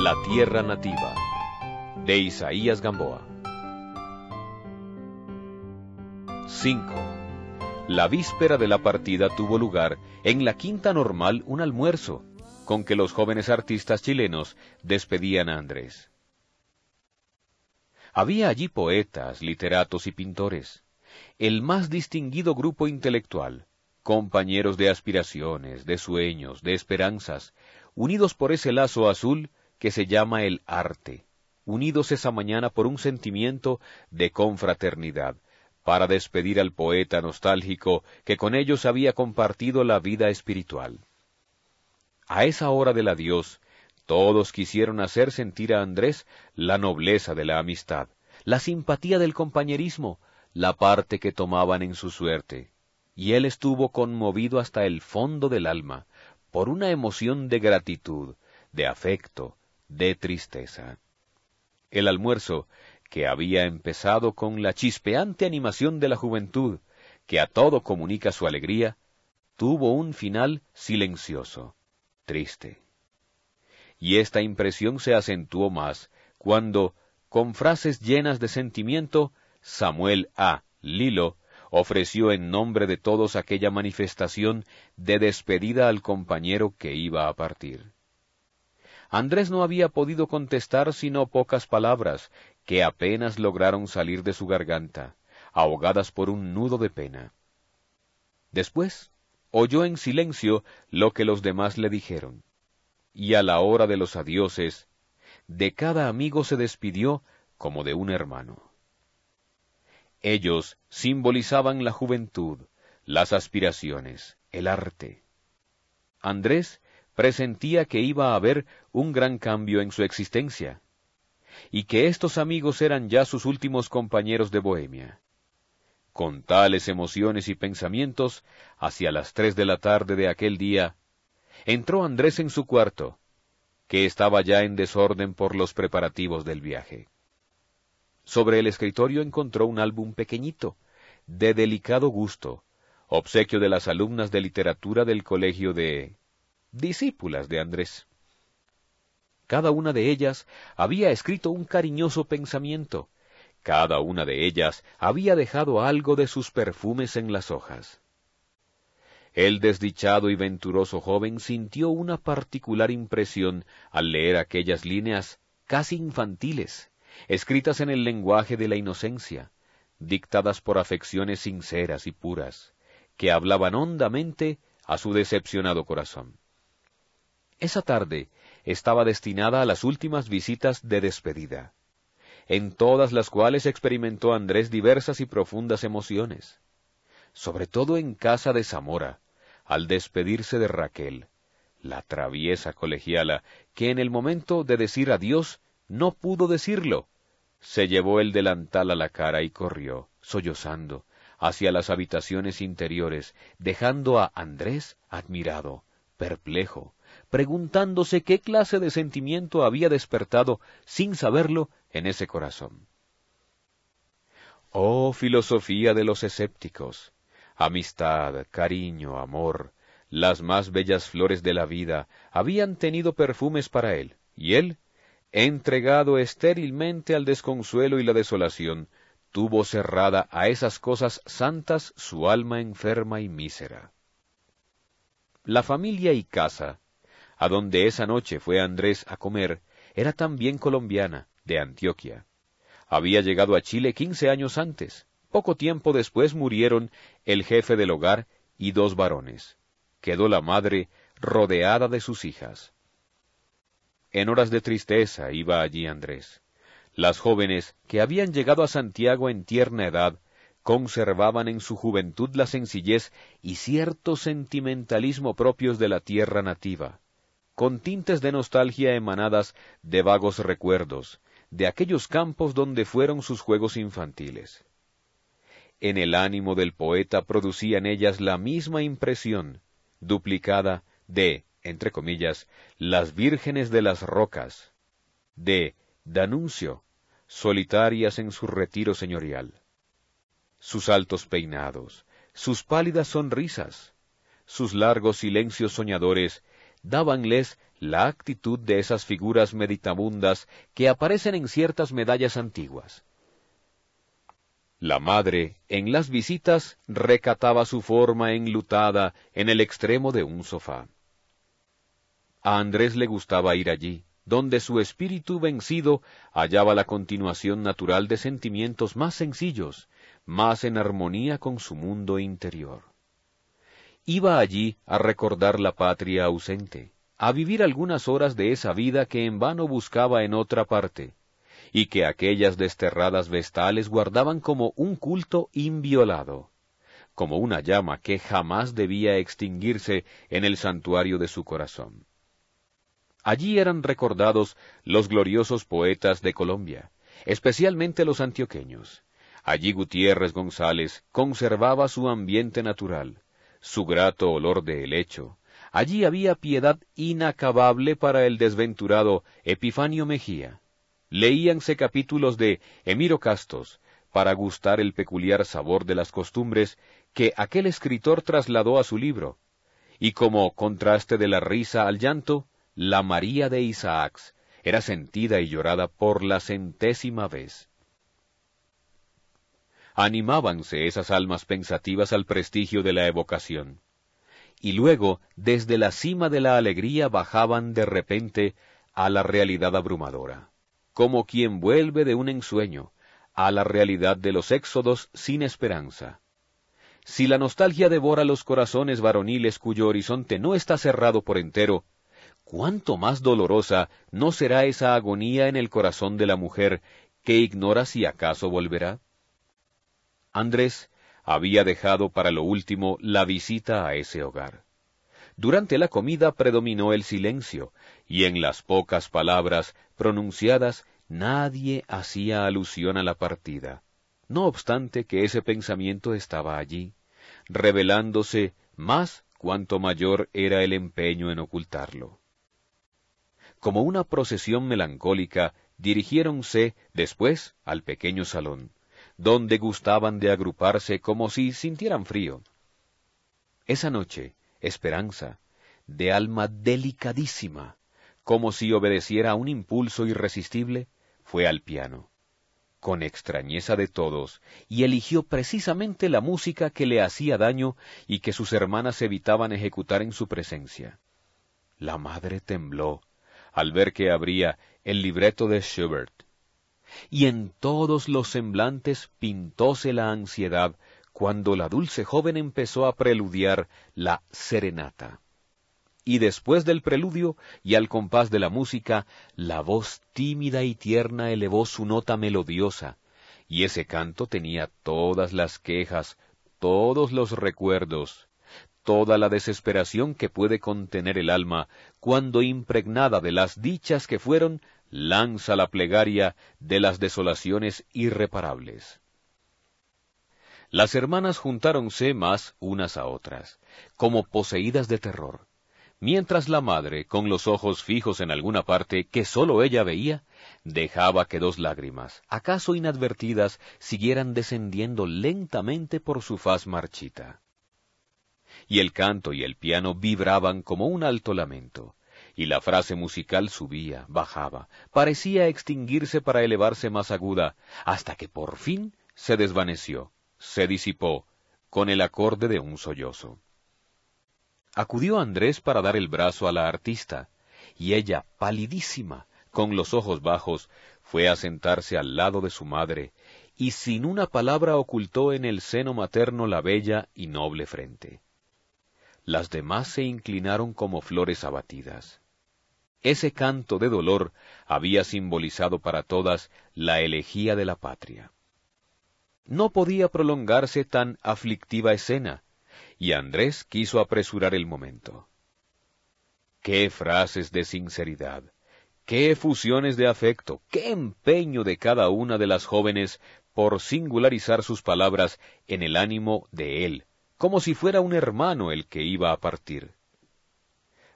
La tierra nativa de Isaías Gamboa 5. La víspera de la partida tuvo lugar en la quinta normal un almuerzo con que los jóvenes artistas chilenos despedían a Andrés. Había allí poetas, literatos y pintores, el más distinguido grupo intelectual, compañeros de aspiraciones, de sueños, de esperanzas, unidos por ese lazo azul que se llama el arte, unidos esa mañana por un sentimiento de confraternidad, para despedir al poeta nostálgico que con ellos había compartido la vida espiritual. A esa hora del adiós, todos quisieron hacer sentir a Andrés la nobleza de la amistad, la simpatía del compañerismo, la parte que tomaban en su suerte, y él estuvo conmovido hasta el fondo del alma por una emoción de gratitud, de afecto, de tristeza. El almuerzo que había empezado con la chispeante animación de la juventud, que a todo comunica su alegría, tuvo un final silencioso, triste. Y esta impresión se acentuó más cuando, con frases llenas de sentimiento, Samuel A. Lilo ofreció en nombre de todos aquella manifestación de despedida al compañero que iba a partir. Andrés no había podido contestar sino pocas palabras que apenas lograron salir de su garganta, ahogadas por un nudo de pena. Después oyó en silencio lo que los demás le dijeron, y a la hora de los adioses, de cada amigo se despidió como de un hermano. Ellos simbolizaban la juventud, las aspiraciones, el arte. Andrés presentía que iba a haber un gran cambio en su existencia, y que estos amigos eran ya sus últimos compañeros de Bohemia. Con tales emociones y pensamientos, hacia las tres de la tarde de aquel día, entró Andrés en su cuarto, que estaba ya en desorden por los preparativos del viaje. Sobre el escritorio encontró un álbum pequeñito, de delicado gusto, obsequio de las alumnas de literatura del colegio de discípulas de Andrés. Cada una de ellas había escrito un cariñoso pensamiento, cada una de ellas había dejado algo de sus perfumes en las hojas. El desdichado y venturoso joven sintió una particular impresión al leer aquellas líneas casi infantiles, escritas en el lenguaje de la inocencia, dictadas por afecciones sinceras y puras, que hablaban hondamente a su decepcionado corazón. Esa tarde estaba destinada a las últimas visitas de despedida, en todas las cuales experimentó Andrés diversas y profundas emociones, sobre todo en casa de Zamora, al despedirse de Raquel, la traviesa colegiala, que en el momento de decir adiós no pudo decirlo. Se llevó el delantal a la cara y corrió, sollozando, hacia las habitaciones interiores, dejando a Andrés admirado, perplejo, preguntándose qué clase de sentimiento había despertado, sin saberlo, en ese corazón. Oh filosofía de los escépticos, amistad, cariño, amor, las más bellas flores de la vida habían tenido perfumes para él, y él, entregado estérilmente al desconsuelo y la desolación, tuvo cerrada a esas cosas santas su alma enferma y mísera. La familia y casa a donde esa noche fue Andrés a comer, era también colombiana, de Antioquia. Había llegado a Chile quince años antes. Poco tiempo después murieron el jefe del hogar y dos varones. Quedó la madre rodeada de sus hijas. En horas de tristeza iba allí Andrés. Las jóvenes que habían llegado a Santiago en tierna edad conservaban en su juventud la sencillez y cierto sentimentalismo propios de la tierra nativa con tintes de nostalgia emanadas de vagos recuerdos, de aquellos campos donde fueron sus juegos infantiles. En el ánimo del poeta producían ellas la misma impresión, duplicada de, entre comillas, las vírgenes de las rocas, de Danuncio, solitarias en su retiro señorial. Sus altos peinados, sus pálidas sonrisas, sus largos silencios soñadores dábanles la actitud de esas figuras meditabundas que aparecen en ciertas medallas antiguas. La madre, en las visitas, recataba su forma enlutada en el extremo de un sofá. A Andrés le gustaba ir allí, donde su espíritu vencido hallaba la continuación natural de sentimientos más sencillos, más en armonía con su mundo interior. Iba allí a recordar la patria ausente, a vivir algunas horas de esa vida que en vano buscaba en otra parte, y que aquellas desterradas vestales guardaban como un culto inviolado, como una llama que jamás debía extinguirse en el santuario de su corazón. Allí eran recordados los gloriosos poetas de Colombia, especialmente los antioqueños. Allí Gutiérrez González conservaba su ambiente natural, su grato olor de helecho. Allí había piedad inacabable para el desventurado Epifanio Mejía leíanse capítulos de Emiro Castos para gustar el peculiar sabor de las costumbres que aquel escritor trasladó a su libro, y como contraste de la risa al llanto, la María de Isaacs era sentida y llorada por la centésima vez. Animábanse esas almas pensativas al prestigio de la evocación, y luego desde la cima de la alegría bajaban de repente a la realidad abrumadora como quien vuelve de un ensueño a la realidad de los éxodos sin esperanza. Si la nostalgia devora los corazones varoniles cuyo horizonte no está cerrado por entero, cuánto más dolorosa no será esa agonía en el corazón de la mujer que ignora si acaso volverá. Andrés había dejado para lo último la visita a ese hogar. Durante la comida predominó el silencio, y en las pocas palabras pronunciadas nadie hacía alusión a la partida, no obstante que ese pensamiento estaba allí, revelándose más cuanto mayor era el empeño en ocultarlo. Como una procesión melancólica, dirigiéronse después al pequeño salón, donde gustaban de agruparse como si sintieran frío. Esa noche, Esperanza, de alma delicadísima, como si obedeciera a un impulso irresistible, fue al piano, con extrañeza de todos, y eligió precisamente la música que le hacía daño y que sus hermanas evitaban ejecutar en su presencia. La madre tembló al ver que abría el libreto de Schubert, y en todos los semblantes pintóse la ansiedad cuando la dulce joven empezó a preludiar la serenata. Y después del preludio y al compás de la música, la voz tímida y tierna elevó su nota melodiosa, y ese canto tenía todas las quejas, todos los recuerdos, toda la desesperación que puede contener el alma cuando impregnada de las dichas que fueron, lanza la plegaria de las desolaciones irreparables. Las hermanas juntáronse más unas a otras, como poseídas de terror, mientras la madre, con los ojos fijos en alguna parte que sólo ella veía, dejaba que dos lágrimas, acaso inadvertidas, siguieran descendiendo lentamente por su faz marchita. Y el canto y el piano vibraban como un alto lamento, y la frase musical subía, bajaba, parecía extinguirse para elevarse más aguda, hasta que por fin se desvaneció, se disipó con el acorde de un sollozo. Acudió Andrés para dar el brazo a la artista, y ella, palidísima, con los ojos bajos, fue a sentarse al lado de su madre, y sin una palabra ocultó en el seno materno la bella y noble frente. Las demás se inclinaron como flores abatidas. Ese canto de dolor había simbolizado para todas la elegía de la patria no podía prolongarse tan aflictiva escena, y Andrés quiso apresurar el momento. Qué frases de sinceridad, qué efusiones de afecto, qué empeño de cada una de las jóvenes por singularizar sus palabras en el ánimo de él, como si fuera un hermano el que iba a partir.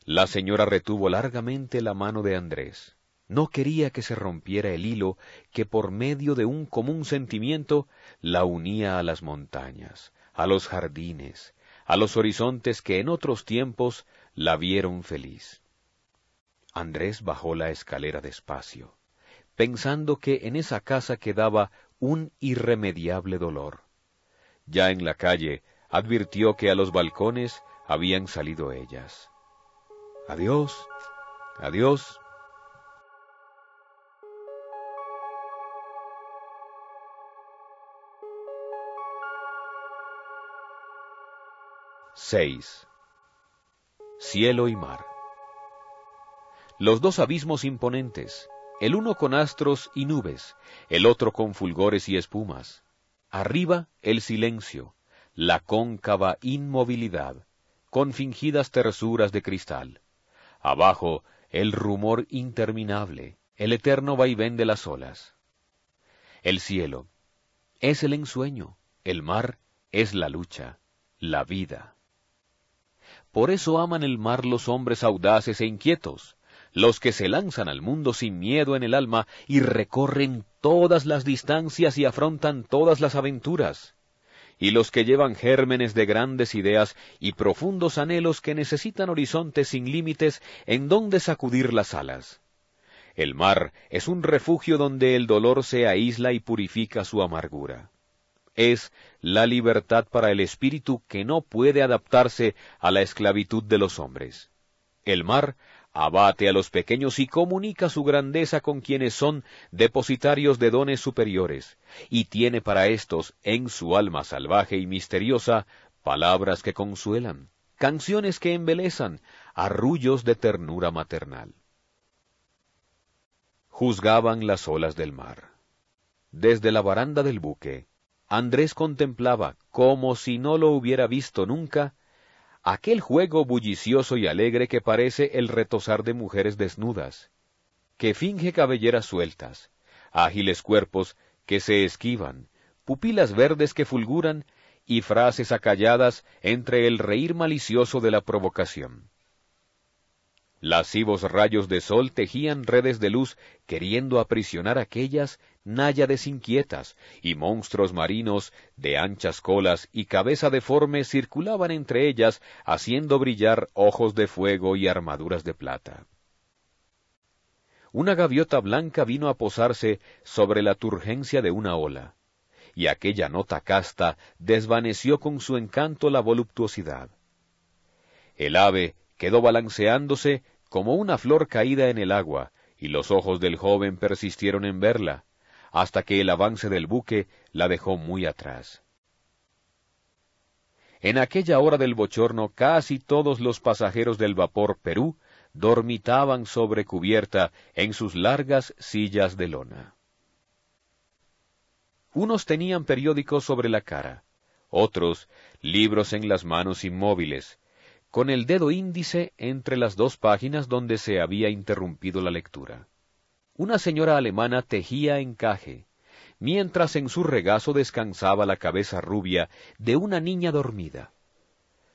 La señora retuvo largamente la mano de Andrés. No quería que se rompiera el hilo que por medio de un común sentimiento la unía a las montañas, a los jardines, a los horizontes que en otros tiempos la vieron feliz. Andrés bajó la escalera despacio, pensando que en esa casa quedaba un irremediable dolor. Ya en la calle advirtió que a los balcones habían salido ellas. Adiós, adiós. Seis. Cielo y mar. Los dos abismos imponentes, el uno con astros y nubes, el otro con fulgores y espumas. Arriba el silencio, la cóncava inmovilidad, con fingidas tersuras de cristal. Abajo el rumor interminable, el eterno vaivén de las olas. El cielo es el ensueño, el mar es la lucha, la vida. Por eso aman el mar los hombres audaces e inquietos, los que se lanzan al mundo sin miedo en el alma y recorren todas las distancias y afrontan todas las aventuras, y los que llevan gérmenes de grandes ideas y profundos anhelos que necesitan horizontes sin límites en donde sacudir las alas. El mar es un refugio donde el dolor se aísla y purifica su amargura. Es la libertad para el espíritu que no puede adaptarse a la esclavitud de los hombres. El mar abate a los pequeños y comunica su grandeza con quienes son depositarios de dones superiores, y tiene para éstos, en su alma salvaje y misteriosa, palabras que consuelan, canciones que embelezan, arrullos de ternura maternal. Juzgaban las olas del mar. Desde la baranda del buque, Andrés contemplaba, como si no lo hubiera visto nunca, aquel juego bullicioso y alegre que parece el retosar de mujeres desnudas, que finge cabelleras sueltas, ágiles cuerpos que se esquivan, pupilas verdes que fulguran y frases acalladas entre el reír malicioso de la provocación. Lascivos rayos de sol tejían redes de luz queriendo aprisionar aquellas náyades inquietas, y monstruos marinos de anchas colas y cabeza deforme circulaban entre ellas, haciendo brillar ojos de fuego y armaduras de plata. Una gaviota blanca vino a posarse sobre la turgencia de una ola, y aquella nota casta desvaneció con su encanto la voluptuosidad. El ave quedó balanceándose como una flor caída en el agua, y los ojos del joven persistieron en verla, hasta que el avance del buque la dejó muy atrás. En aquella hora del bochorno casi todos los pasajeros del vapor Perú dormitaban sobre cubierta en sus largas sillas de lona. Unos tenían periódicos sobre la cara, otros libros en las manos inmóviles, con el dedo índice entre las dos páginas donde se había interrumpido la lectura. Una señora alemana tejía encaje, mientras en su regazo descansaba la cabeza rubia de una niña dormida.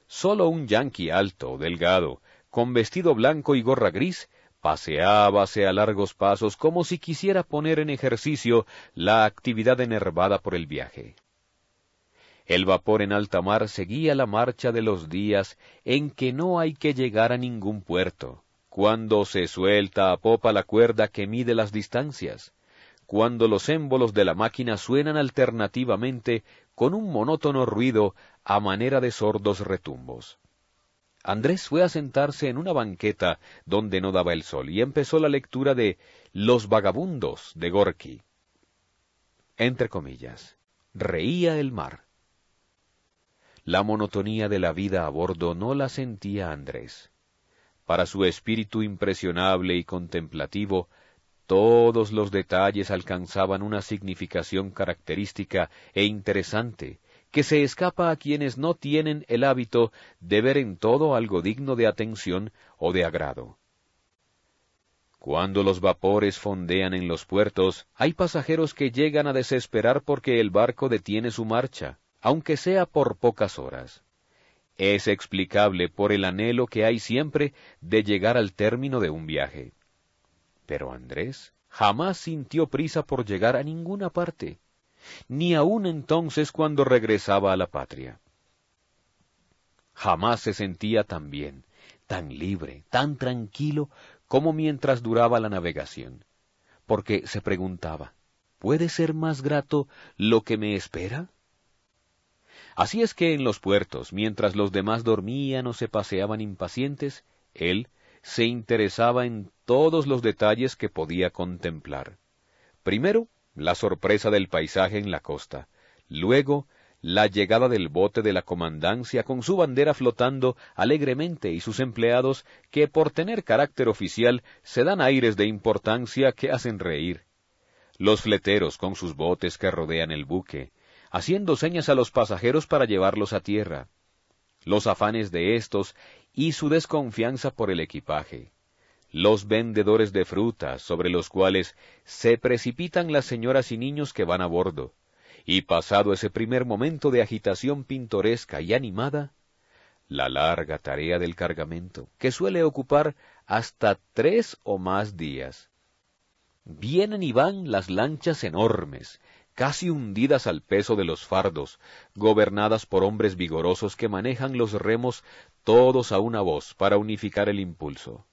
Solo un yanqui alto, delgado, con vestido blanco y gorra gris, paseábase a largos pasos como si quisiera poner en ejercicio la actividad enervada por el viaje. El vapor en alta mar seguía la marcha de los días en que no hay que llegar a ningún puerto, cuando se suelta a popa la cuerda que mide las distancias, cuando los émbolos de la máquina suenan alternativamente con un monótono ruido a manera de sordos retumbos. Andrés fue a sentarse en una banqueta donde no daba el sol y empezó la lectura de Los vagabundos de Gorky. Entre comillas, reía el mar. La monotonía de la vida a bordo no la sentía Andrés. Para su espíritu impresionable y contemplativo, todos los detalles alcanzaban una significación característica e interesante, que se escapa a quienes no tienen el hábito de ver en todo algo digno de atención o de agrado. Cuando los vapores fondean en los puertos, hay pasajeros que llegan a desesperar porque el barco detiene su marcha, aunque sea por pocas horas. Es explicable por el anhelo que hay siempre de llegar al término de un viaje. Pero Andrés jamás sintió prisa por llegar a ninguna parte, ni aun entonces cuando regresaba a la patria. Jamás se sentía tan bien, tan libre, tan tranquilo como mientras duraba la navegación, porque se preguntaba, ¿puede ser más grato lo que me espera? Así es que en los puertos, mientras los demás dormían o se paseaban impacientes, él se interesaba en todos los detalles que podía contemplar. Primero, la sorpresa del paisaje en la costa, luego la llegada del bote de la comandancia con su bandera flotando alegremente y sus empleados que por tener carácter oficial se dan aires de importancia que hacen reír. Los fleteros con sus botes que rodean el buque, haciendo señas a los pasajeros para llevarlos a tierra. Los afanes de éstos y su desconfianza por el equipaje. Los vendedores de frutas sobre los cuales se precipitan las señoras y niños que van a bordo y pasado ese primer momento de agitación pintoresca y animada, la larga tarea del cargamento, que suele ocupar hasta tres o más días. Vienen y van las lanchas enormes, casi hundidas al peso de los fardos, gobernadas por hombres vigorosos que manejan los remos todos a una voz para unificar el impulso.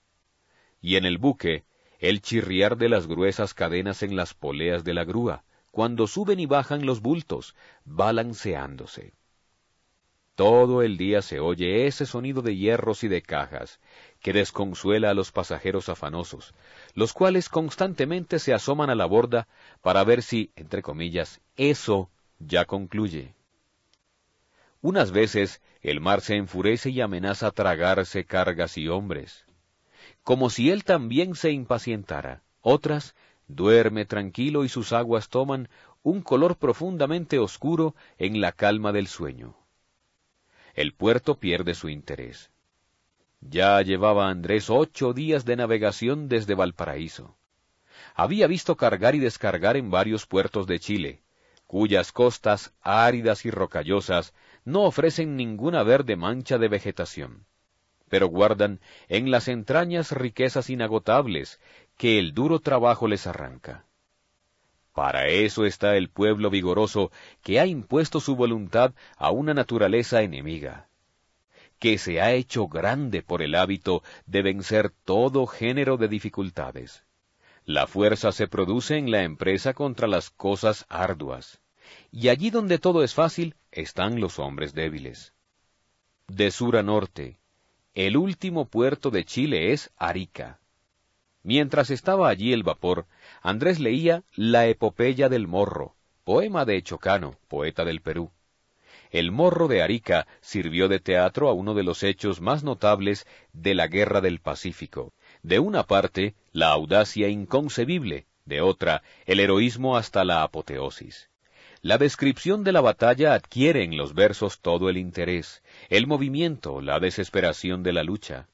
Y en el buque, el chirriar de las gruesas cadenas en las poleas de la grúa, cuando suben y bajan los bultos, balanceándose. Todo el día se oye ese sonido de hierros y de cajas, que desconsuela a los pasajeros afanosos, los cuales constantemente se asoman a la borda para ver si, entre comillas, eso ya concluye. Unas veces el mar se enfurece y amenaza tragarse cargas y hombres, como si él también se impacientara. Otras duerme tranquilo y sus aguas toman un color profundamente oscuro en la calma del sueño. El puerto pierde su interés. Ya llevaba Andrés ocho días de navegación desde Valparaíso. Había visto cargar y descargar en varios puertos de Chile, cuyas costas áridas y rocallosas no ofrecen ninguna verde mancha de vegetación pero guardan en las entrañas riquezas inagotables que el duro trabajo les arranca. Para eso está el pueblo vigoroso que ha impuesto su voluntad a una naturaleza enemiga, que se ha hecho grande por el hábito de vencer todo género de dificultades. La fuerza se produce en la empresa contra las cosas arduas, y allí donde todo es fácil están los hombres débiles. De sur a norte, el último puerto de Chile es Arica. Mientras estaba allí el vapor, Andrés leía La epopeya del morro, poema de Chocano, poeta del Perú. El morro de Arica sirvió de teatro a uno de los hechos más notables de la Guerra del Pacífico. De una parte, la audacia inconcebible, de otra, el heroísmo hasta la apoteosis. La descripción de la batalla adquiere en los versos todo el interés, el movimiento, la desesperación de la lucha.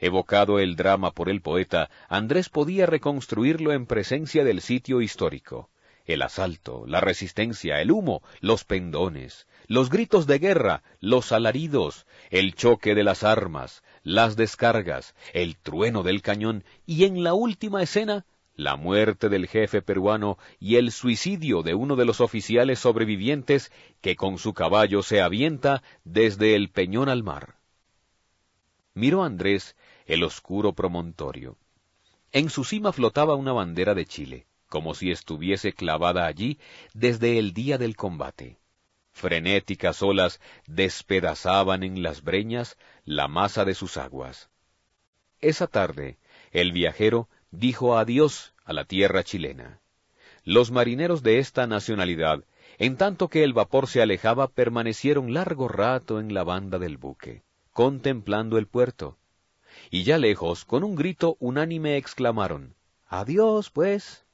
Evocado el drama por el poeta, Andrés podía reconstruirlo en presencia del sitio histórico. El asalto, la resistencia, el humo, los pendones, los gritos de guerra, los alaridos, el choque de las armas, las descargas, el trueno del cañón y en la última escena la muerte del jefe peruano y el suicidio de uno de los oficiales sobrevivientes que con su caballo se avienta desde el peñón al mar. Miró Andrés el oscuro promontorio. En su cima flotaba una bandera de Chile, como si estuviese clavada allí desde el día del combate. Frenéticas olas despedazaban en las breñas la masa de sus aguas. Esa tarde, el viajero dijo adiós a la tierra chilena. Los marineros de esta nacionalidad, en tanto que el vapor se alejaba, permanecieron largo rato en la banda del buque, contemplando el puerto. Y ya lejos, con un grito unánime exclamaron, Adiós, pues.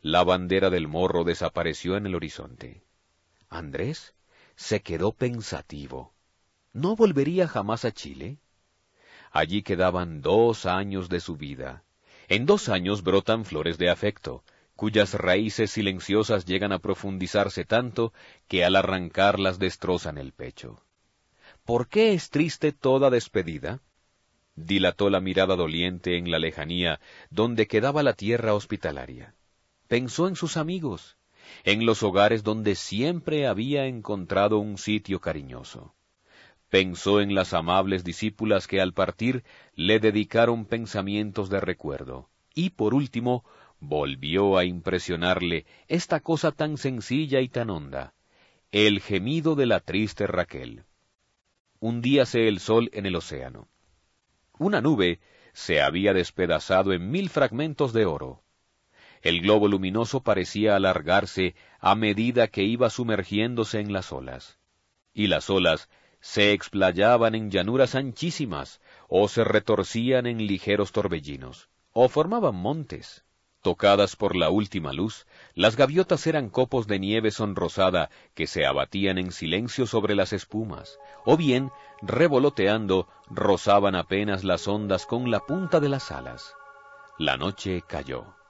La bandera del morro desapareció en el horizonte. Andrés se quedó pensativo. ¿No volvería jamás a Chile? Allí quedaban dos años de su vida. En dos años brotan flores de afecto, cuyas raíces silenciosas llegan a profundizarse tanto que al arrancarlas destrozan el pecho. ¿Por qué es triste toda despedida? Dilató la mirada doliente en la lejanía donde quedaba la tierra hospitalaria. Pensó en sus amigos, en los hogares donde siempre había encontrado un sitio cariñoso pensó en las amables discípulas que al partir le dedicaron pensamientos de recuerdo, y por último volvió a impresionarle esta cosa tan sencilla y tan honda, el gemido de la triste Raquel. Hundíase el sol en el océano. Una nube se había despedazado en mil fragmentos de oro. El globo luminoso parecía alargarse a medida que iba sumergiéndose en las olas. Y las olas se explayaban en llanuras anchísimas, o se retorcían en ligeros torbellinos, o formaban montes. Tocadas por la última luz, las gaviotas eran copos de nieve sonrosada que se abatían en silencio sobre las espumas, o bien, revoloteando, rozaban apenas las ondas con la punta de las alas. La noche cayó.